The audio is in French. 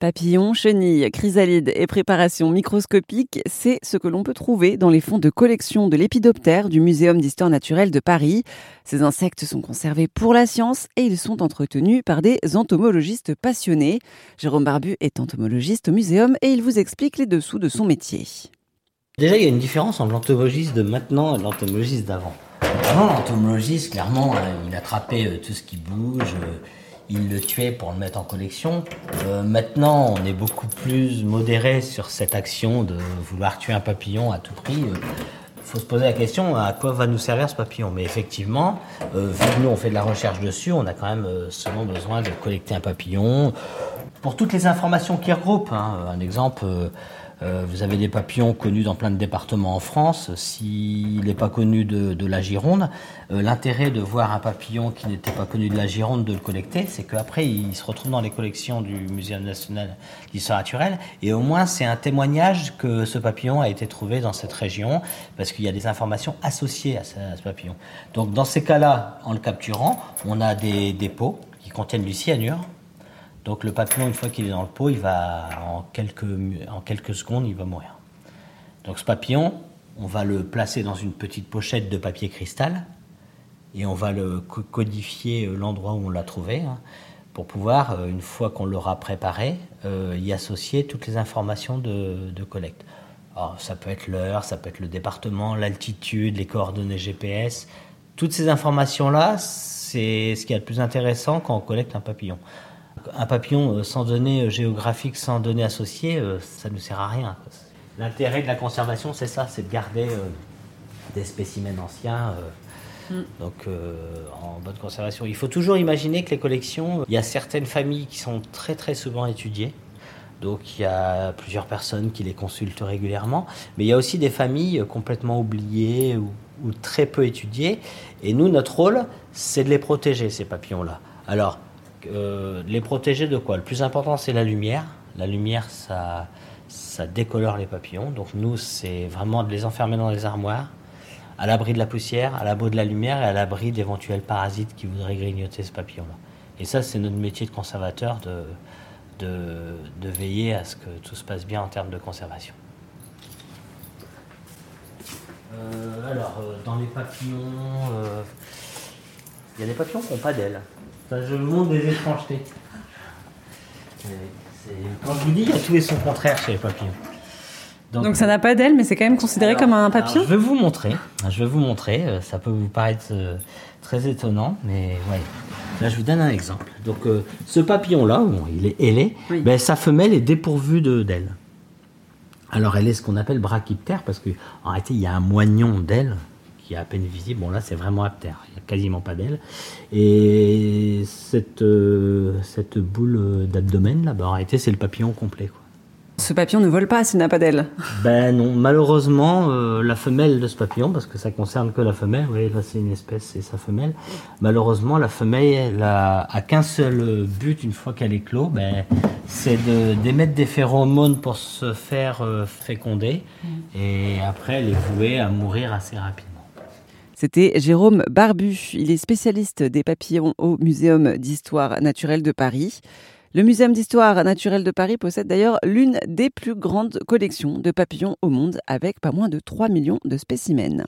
Papillons, chenilles, chrysalides et préparations microscopiques, c'est ce que l'on peut trouver dans les fonds de collection de l'épidoptère du Muséum d'histoire naturelle de Paris. Ces insectes sont conservés pour la science et ils sont entretenus par des entomologistes passionnés. Jérôme Barbu est entomologiste au muséum et il vous explique les dessous de son métier. Déjà, il y a une différence entre l'entomologiste de maintenant et l'entomologiste d'avant. Avant, l'entomologiste, clairement, euh, il attrapait euh, tout ce qui bouge euh, il le tuait pour le mettre en collection. Euh, maintenant, on est beaucoup plus modéré sur cette action de vouloir tuer un papillon à tout prix. Il euh, faut se poser la question à quoi va nous servir ce papillon? Mais effectivement, euh, vu que nous on fait de la recherche dessus, on a quand même seulement besoin de collecter un papillon pour toutes les informations qu'il regroupe. Hein. Un exemple. Euh, vous avez des papillons connus dans plein de départements en France. S'il n'est pas connu de, la Gironde, euh, l'intérêt de voir un papillon qui n'était pas connu de la Gironde, de le collecter, c'est qu'après, il se retrouve dans les collections du Muséum national d'histoire naturelle. Et au moins, c'est un témoignage que ce papillon a été trouvé dans cette région, parce qu'il y a des informations associées à ce, papillon. Donc, dans ces cas-là, en le capturant, on a des dépôts qui contiennent du cyanure donc le papillon, une fois qu'il est dans le pot, il va en quelques, en quelques secondes, il va mourir. Donc ce papillon, on va le placer dans une petite pochette de papier cristal et on va le codifier euh, l'endroit où on l'a trouvé hein, pour pouvoir, euh, une fois qu'on l'aura préparé, euh, y associer toutes les informations de, de collecte. Alors, ça peut être l'heure, ça peut être le département, l'altitude, les coordonnées GPS. Toutes ces informations-là, c'est ce qui est le plus intéressant quand on collecte un papillon. Un papillon euh, sans données euh, géographiques, sans données associées, euh, ça ne sert à rien. L'intérêt de la conservation, c'est ça, c'est de garder des spécimens anciens. Mm. Donc en bonne conservation. Il faut toujours imaginer que les collections, il y a certaines familles qui sont très très souvent étudiées. Donc il y a plusieurs personnes qui les consultent régulièrement. Mais il y a aussi des familles complètement oubliées ou, ou très peu étudiées. Et nous, notre rôle, c'est de les protéger, ces papillons-là. Alors, euh, les protéger de quoi Le plus important, c'est la lumière. La lumière, ça, ça décolore les papillons. Donc nous, c'est vraiment de les enfermer dans les armoires, à l'abri de la poussière, à l'abri de la lumière et à l'abri d'éventuels parasites qui voudraient grignoter ce papillon-là. Et ça, c'est notre métier de conservateur, de, veiller à ce que tout se passe bien en termes de conservation. Euh, alors, euh, dans les papillons, il y a des papillons qui n'ont pas d'ailes je vous montre des étrangetés. Quand je vous dis, il y a tout et son contraire chez les papillons. Donc, ça n'a pas d'aile, mais c'est quand même considéré comme un papillon Je vais vous montrer. Je vais vous montrer. Euh, ça peut vous paraître euh, très étonnant, mais ouais. Là, je vous donne un exemple. Donc, euh, ce papillon-là, il est ailé, ben, sa femelle est dépourvue d'ailes. Alors, elle est ce qu'on appelle brachyptère, parce qu'en réalité, il y a un moignon d'ailes qui est à peine visible. Bon, là, c'est vraiment aptère. Quasiment pas d'aile. Et cette, euh, cette boule d'abdomen, là, bah, en réalité, c'est le papillon complet. Quoi. Ce papillon ne vole pas s'il n'a pas d'aile Ben non, malheureusement, euh, la femelle de ce papillon, parce que ça concerne que la femelle, oui, là c'est une espèce, c'est sa femelle. Malheureusement, la femelle elle a, qu'un seul but une fois qu'elle est clos, ben, c'est d'émettre des phéromones pour se faire euh, féconder. Mm. Et après, elle est vouée à mourir assez rapidement. C'était Jérôme Barbu. Il est spécialiste des papillons au Muséum d'histoire naturelle de Paris. Le Muséum d'histoire naturelle de Paris possède d'ailleurs l'une des plus grandes collections de papillons au monde avec pas moins de 3 millions de spécimens.